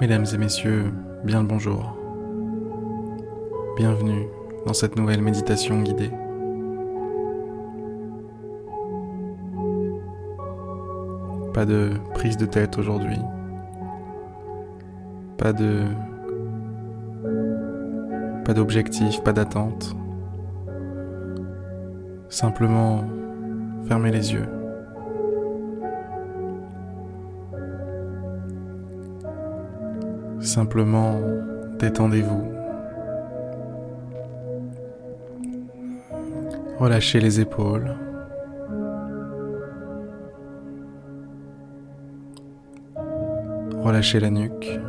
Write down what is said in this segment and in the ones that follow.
Mesdames et messieurs, bien le bonjour. Bienvenue dans cette nouvelle méditation guidée. Pas de prise de tête aujourd'hui. Pas de pas d'objectif, pas d'attente. Simplement fermez les yeux. Simplement détendez-vous. Relâchez les épaules. Relâchez la nuque.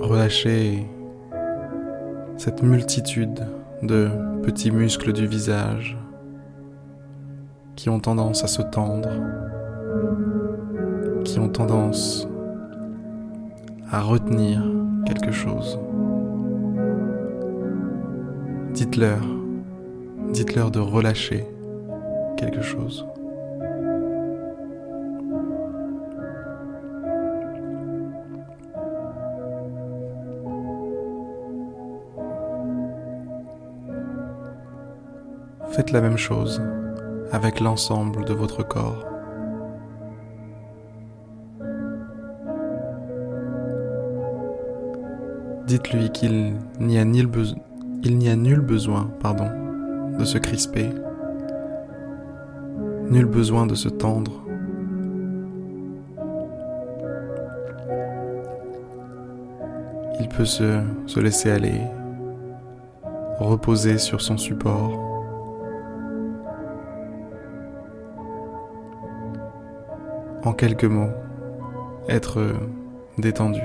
Relâchez cette multitude de petits muscles du visage qui ont tendance à se tendre qui ont tendance à retenir quelque chose. Dites-leur, dites-leur de relâcher quelque chose. Faites la même chose avec l'ensemble de votre corps. Dites-lui qu'il n'y a, nul, besoin pardon, de se crisper, nul besoin de se tendre. Il peut se laisser aller, reposer sur son support. En quelques mots, être détendu.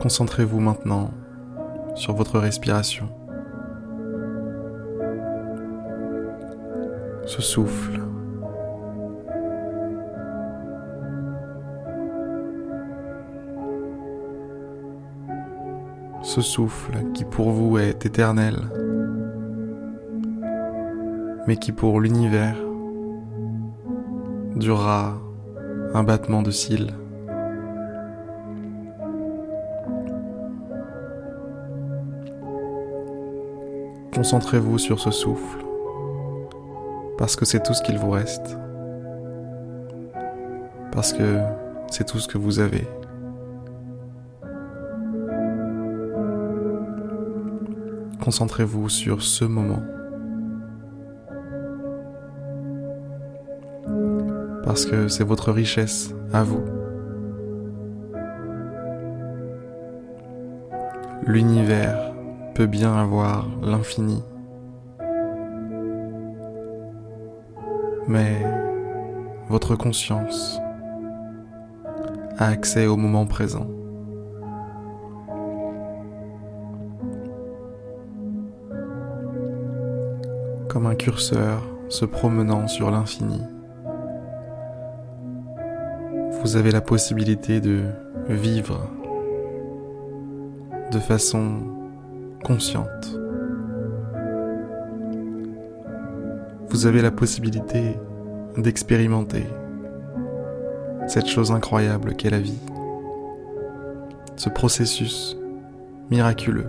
Concentrez-vous maintenant sur votre respiration. Ce souffle. Ce souffle qui pour vous est éternel, mais qui pour l'univers durera un battement de cils. Concentrez-vous sur ce souffle, parce que c'est tout ce qu'il vous reste, parce que c'est tout ce que vous avez. Concentrez-vous sur ce moment, parce que c'est votre richesse à vous. L'univers peut bien avoir l'infini. Mais votre conscience a accès au moment présent. Comme un curseur se promenant sur l'infini, vous avez la possibilité de vivre de façon consciente. Vous avez la possibilité d'expérimenter cette chose incroyable qu'est la vie, ce processus miraculeux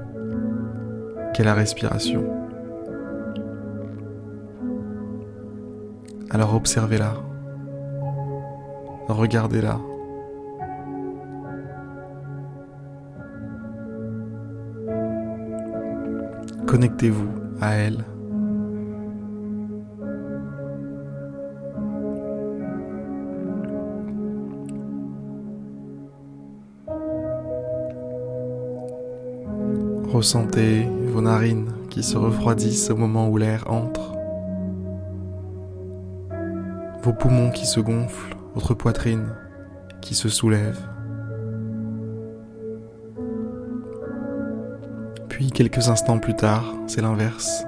qu'est la respiration. Alors observez-la, regardez-la Connectez-vous à elle. Ressentez vos narines qui se refroidissent au moment où l'air entre. Vos poumons qui se gonflent, votre poitrine qui se soulève. Quelques instants plus tard, c'est l'inverse.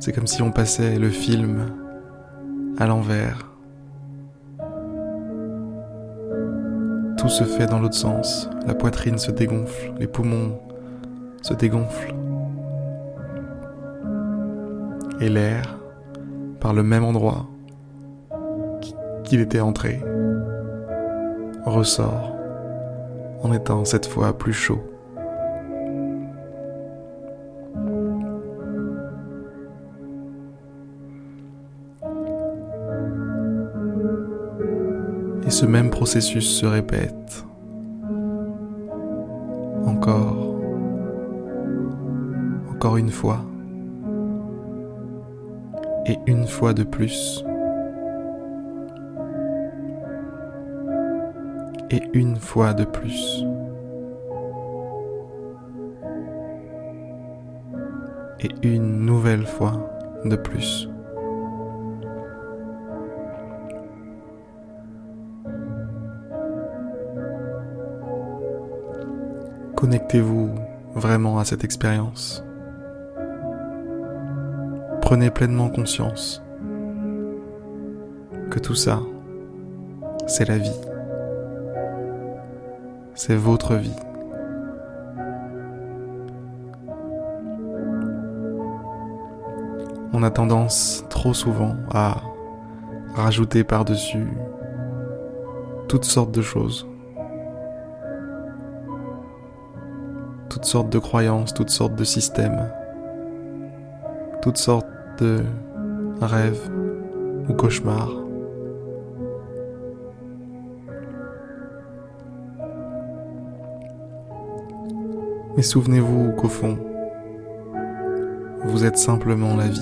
C'est comme si on passait le film à l'envers. tout se fait dans l'autre sens. La poitrine se dégonfle, les poumons se dégonflent. Et l'air, par le même endroit qu'il était entré, ressort en étant cette fois plus chaud. Ce même processus se répète. Encore, encore une fois, et une fois de plus, et une fois de plus, et une nouvelle fois de plus. Connectez-vous vraiment à cette expérience. Prenez pleinement conscience que tout ça, c'est la vie. C'est votre vie. On a tendance trop souvent à rajouter par-dessus toutes sortes de choses. Toutes sortes de croyances, toutes sortes de systèmes, toutes sortes de rêves ou cauchemars. Mais souvenez-vous qu'au fond, vous êtes simplement la vie.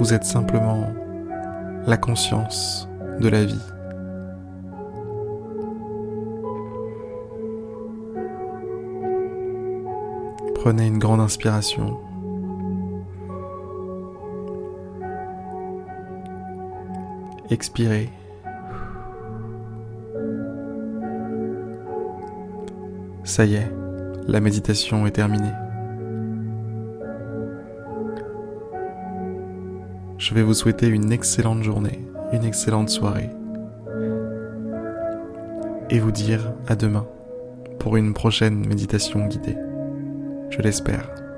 Vous êtes simplement la conscience de la vie. Prenez une grande inspiration. Expirez. Ça y est, la méditation est terminée. Je vais vous souhaiter une excellente journée, une excellente soirée et vous dire à demain pour une prochaine méditation guidée je l'espère.